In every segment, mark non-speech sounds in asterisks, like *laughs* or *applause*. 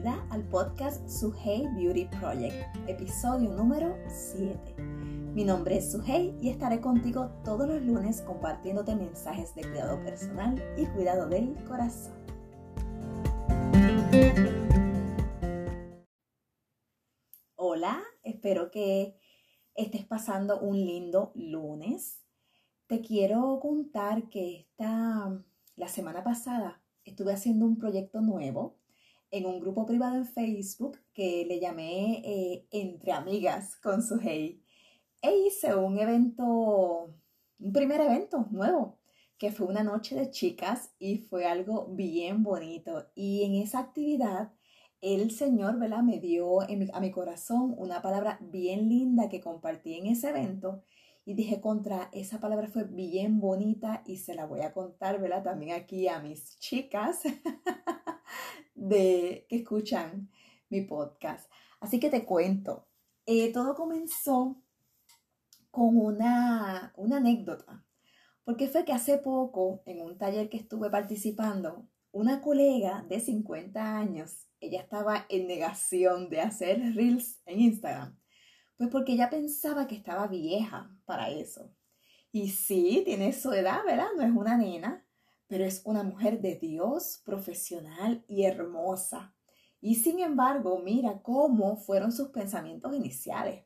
bienvenida al podcast Suhey Beauty Project, episodio número 7. Mi nombre es Suhey y estaré contigo todos los lunes compartiéndote mensajes de cuidado personal y cuidado del corazón. Hola, espero que estés pasando un lindo lunes. Te quiero contar que esta, la semana pasada estuve haciendo un proyecto nuevo en un grupo privado en Facebook que le llamé eh, Entre Amigas con su hey. E hice un evento, un primer evento nuevo, que fue una noche de chicas y fue algo bien bonito. Y en esa actividad, el Señor, ¿verdad? Me dio a mi corazón una palabra bien linda que compartí en ese evento. Y dije contra, esa palabra fue bien bonita y se la voy a contar, ¿verdad? También aquí a mis chicas. *laughs* de que escuchan mi podcast. Así que te cuento, eh, todo comenzó con una, una anécdota, porque fue que hace poco, en un taller que estuve participando, una colega de 50 años, ella estaba en negación de hacer reels en Instagram, pues porque ella pensaba que estaba vieja para eso. Y sí, tiene su edad, ¿verdad? No es una nena, pero es una mujer de Dios, profesional y hermosa. Y sin embargo, mira cómo fueron sus pensamientos iniciales.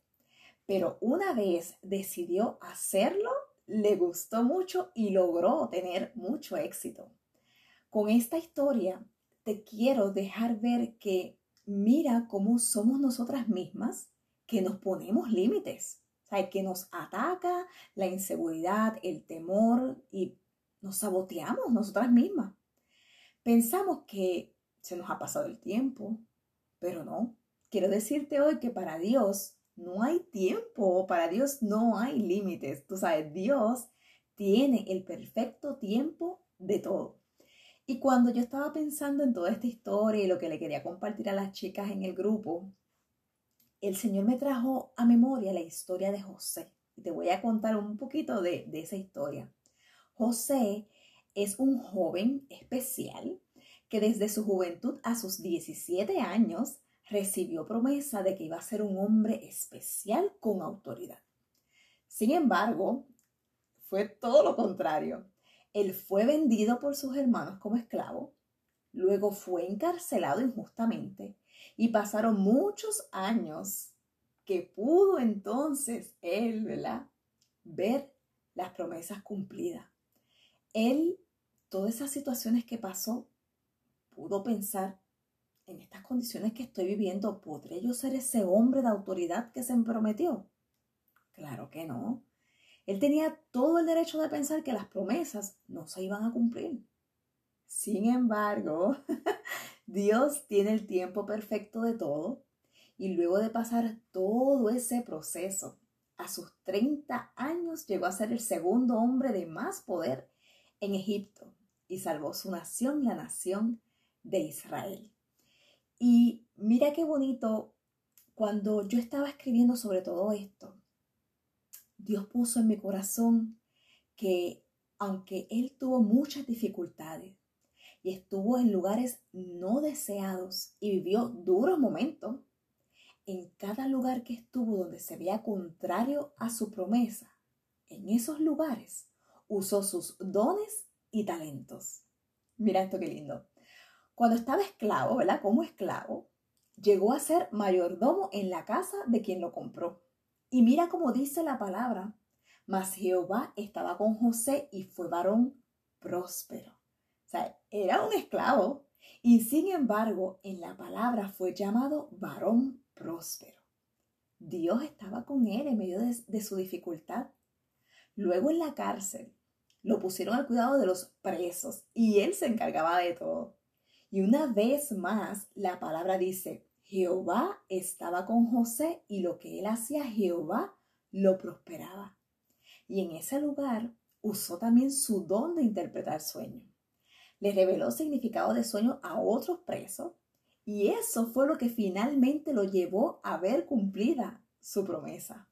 Pero una vez decidió hacerlo, le gustó mucho y logró tener mucho éxito. Con esta historia te quiero dejar ver que mira cómo somos nosotras mismas que nos ponemos límites, o que nos ataca la inseguridad, el temor y nos saboteamos nosotras mismas. Pensamos que se nos ha pasado el tiempo, pero no. Quiero decirte hoy que para Dios no hay tiempo, para Dios no hay límites. Tú sabes, Dios tiene el perfecto tiempo de todo. Y cuando yo estaba pensando en toda esta historia y lo que le quería compartir a las chicas en el grupo, el Señor me trajo a memoria la historia de José. Y te voy a contar un poquito de, de esa historia. José es un joven especial que desde su juventud a sus 17 años recibió promesa de que iba a ser un hombre especial con autoridad. Sin embargo, fue todo lo contrario. Él fue vendido por sus hermanos como esclavo, luego fue encarcelado injustamente y pasaron muchos años que pudo entonces él, ¿verdad? Ver las promesas cumplidas él, todas esas situaciones que pasó, pudo pensar, en estas condiciones que estoy viviendo, ¿podré yo ser ese hombre de autoridad que se me prometió? Claro que no. Él tenía todo el derecho de pensar que las promesas no se iban a cumplir. Sin embargo, *laughs* Dios tiene el tiempo perfecto de todo y luego de pasar todo ese proceso, a sus 30 años llegó a ser el segundo hombre de más poder en Egipto y salvó su nación, la nación de Israel. Y mira qué bonito, cuando yo estaba escribiendo sobre todo esto, Dios puso en mi corazón que aunque Él tuvo muchas dificultades y estuvo en lugares no deseados y vivió duros momentos, en cada lugar que estuvo donde se veía contrario a su promesa, en esos lugares usó sus dones y talentos. Mira esto qué lindo. Cuando estaba esclavo, ¿verdad? Como esclavo, llegó a ser mayordomo en la casa de quien lo compró. Y mira cómo dice la palabra, mas Jehová estaba con José y fue varón próspero. O sea, era un esclavo y sin embargo en la palabra fue llamado varón próspero. Dios estaba con él en medio de, de su dificultad. Luego en la cárcel lo pusieron al cuidado de los presos y él se encargaba de todo. Y una vez más la palabra dice, Jehová estaba con José y lo que él hacía Jehová lo prosperaba. Y en ese lugar usó también su don de interpretar sueños. Le reveló significado de sueño a otros presos y eso fue lo que finalmente lo llevó a ver cumplida su promesa.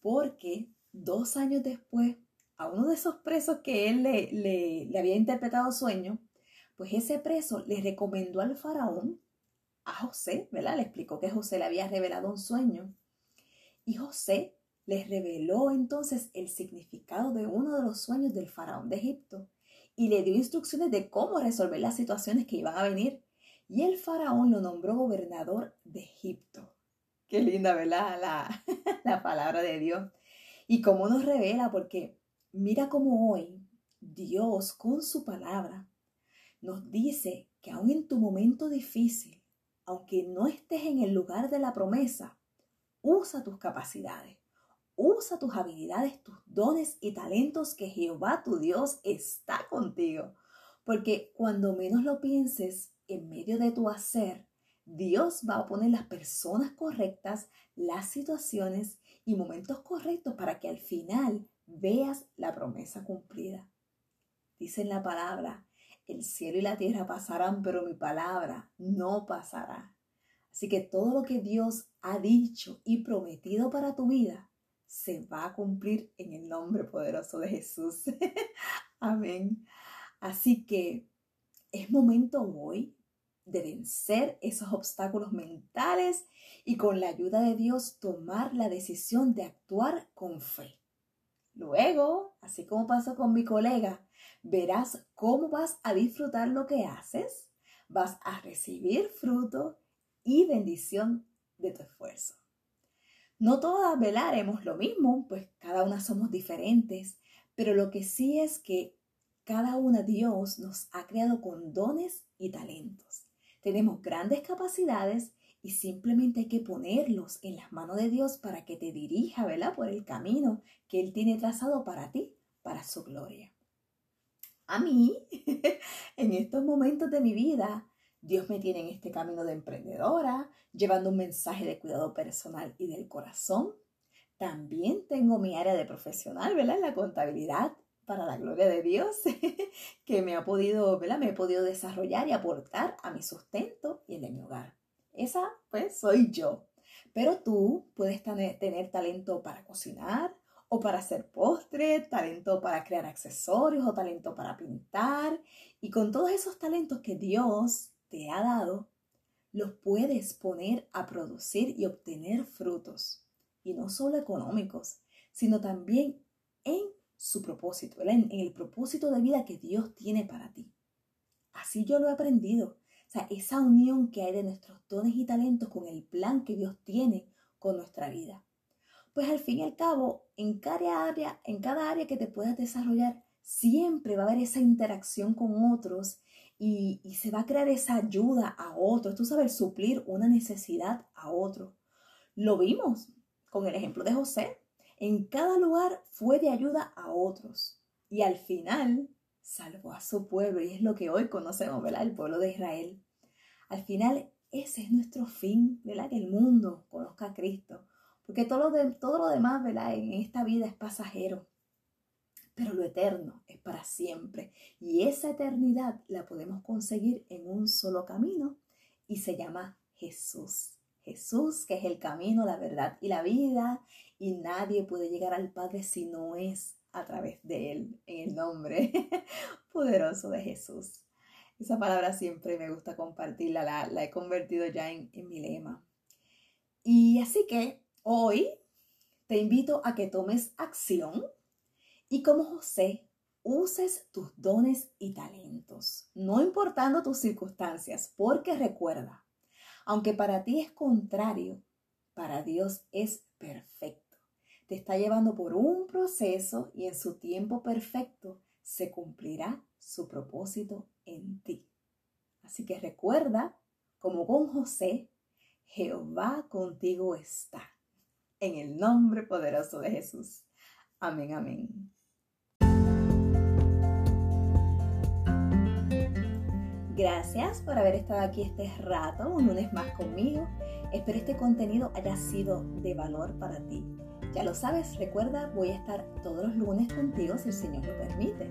Porque dos años después a uno de esos presos que él le, había interpretado sueño, pues ese preso le recomendó al faraón a José, ¿verdad? Le explicó que José le había revelado un sueño. Y José les reveló entonces el significado de uno de los sueños del faraón de Egipto y le dio instrucciones de cómo resolver las situaciones que iban a venir. Y el faraón lo nombró gobernador de Egipto. Qué linda, ¿verdad? La, *laughs* la palabra de Dios. Y cómo nos revela, porque mira cómo hoy Dios con su palabra nos dice que aun en tu momento difícil, aunque no estés en el lugar de la promesa, usa tus capacidades, usa tus habilidades, tus dones y talentos que Jehová tu Dios está contigo. Porque cuando menos lo pienses, en medio de tu hacer, Dios va a poner las personas correctas, las situaciones y momentos correctos para que al final veas la promesa cumplida. Dice en la palabra, el cielo y la tierra pasarán, pero mi palabra no pasará. Así que todo lo que Dios ha dicho y prometido para tu vida se va a cumplir en el nombre poderoso de Jesús. *laughs* Amén. Así que es momento hoy de vencer esos obstáculos mentales y con la ayuda de Dios tomar la decisión de actuar con fe. Luego, así como pasó con mi colega, verás cómo vas a disfrutar lo que haces, vas a recibir fruto y bendición de tu esfuerzo. No todas velaremos lo mismo, pues cada una somos diferentes, pero lo que sí es que cada una Dios nos ha creado con dones y talentos. Tenemos grandes capacidades y simplemente hay que ponerlos en las manos de Dios para que te dirija, ¿verdad? Por el camino que Él tiene trazado para ti, para su gloria. A mí, *laughs* en estos momentos de mi vida, Dios me tiene en este camino de emprendedora, llevando un mensaje de cuidado personal y del corazón. También tengo mi área de profesional, ¿verdad? La contabilidad, para la gloria de Dios, *laughs* que me ha podido, ¿verdad? Me he podido desarrollar y aportar a mi sustento y el de mi hogar. Esa, pues, soy yo. Pero tú puedes tener, talento para cocinar o para hacer postres, talento para crear accesorios o talento para pintar. Y con todos esos talentos que Dios te ha dado, los puedes poner a producir y obtener frutos. Y no solo económicos, sino también en su propósito, en el propósito de vida que Dios tiene para ti. Así yo lo he aprendido sea, esa unión que hay de nuestros dones y talentos con el plan que Dios tiene con nuestra vida. Pues al fin y al cabo, en cada área, en cada área que te puedas desarrollar, siempre va a haber esa interacción con otros y, se va a crear esa ayuda a otros. Tú sabes, suplir una necesidad a otro. Lo vimos con el ejemplo de José. En cada lugar fue de ayuda a otros. Y al final salvó a su pueblo y es lo que hoy conocemos, ¿verdad? El pueblo de Israel. Al final, ese es nuestro fin, ¿verdad? Que el mundo conozca a Cristo. Porque todo lo, de, todo lo demás, ¿verdad? En esta vida es pasajero. Pero lo eterno es para siempre. Y esa eternidad la podemos conseguir en un solo camino y se llama Jesús. Jesús, que es el camino, la verdad y la vida. Y nadie puede llegar al Padre si no es a través de Él, en el nombre *laughs* poderoso de Jesús. Esa palabra siempre me gusta compartirla, la, he convertido ya en, en mi lema. Y así que hoy te invito a que tomes acción y como José, uses tus dones y talentos, no importando tus circunstancias, porque recuerda, aunque para ti es contrario, para Dios es perfecto te está llevando por un proceso y en su tiempo perfecto se cumplirá su propósito en ti. Así que recuerda, como con José, Jehová contigo está. En el nombre poderoso de Jesús. Amén, amén. Gracias por haber estado aquí este rato, un lunes más conmigo. Espero este contenido haya sido de valor para ti. Ya lo sabes, recuerda, voy a estar todos los lunes contigo si el Señor lo permite.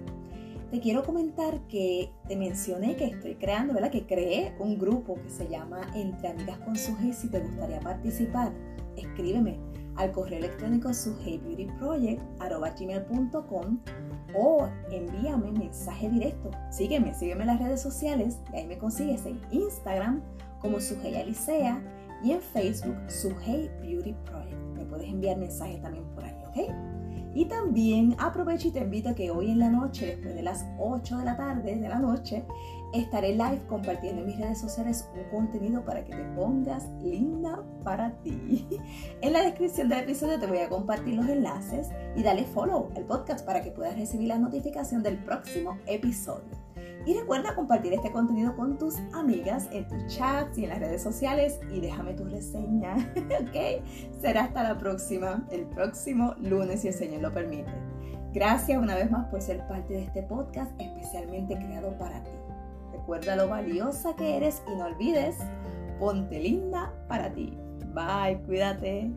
Te quiero comentar que te mencioné que estoy creando, ¿verdad? Que creé un grupo que se llama Entre Amigas con Sujei. Si te gustaría participar, escríbeme al correo electrónico sujeibeautyproject.com o envíame mensaje directo. Sígueme, sígueme en las redes sociales y ahí me consigues en Instagram como Sujei Alicea y en Facebook Sujei Beauty Project. Puedes enviar mensajes también por ahí, ¿ok? Y también aprovecho y te invito a que hoy en la noche, después de las 8 de la tarde de la noche, estaré live compartiendo en mis redes sociales un contenido para que te pongas linda para ti. *laughs* En la descripción del episodio te voy a compartir los enlaces y dale follow al podcast para que puedas recibir la notificación del próximo episodio. Y recuerda compartir este contenido con tus amigas en tus chats y en las redes sociales y déjame tu reseña, *laughs* ¿ok? Será hasta la próxima, el próximo lunes si el Señor lo permite. Gracias una vez más por ser parte de este podcast especialmente creado para ti. Recuerda lo valiosa que eres y no olvides, ponte linda para ti. Bye, cuídate.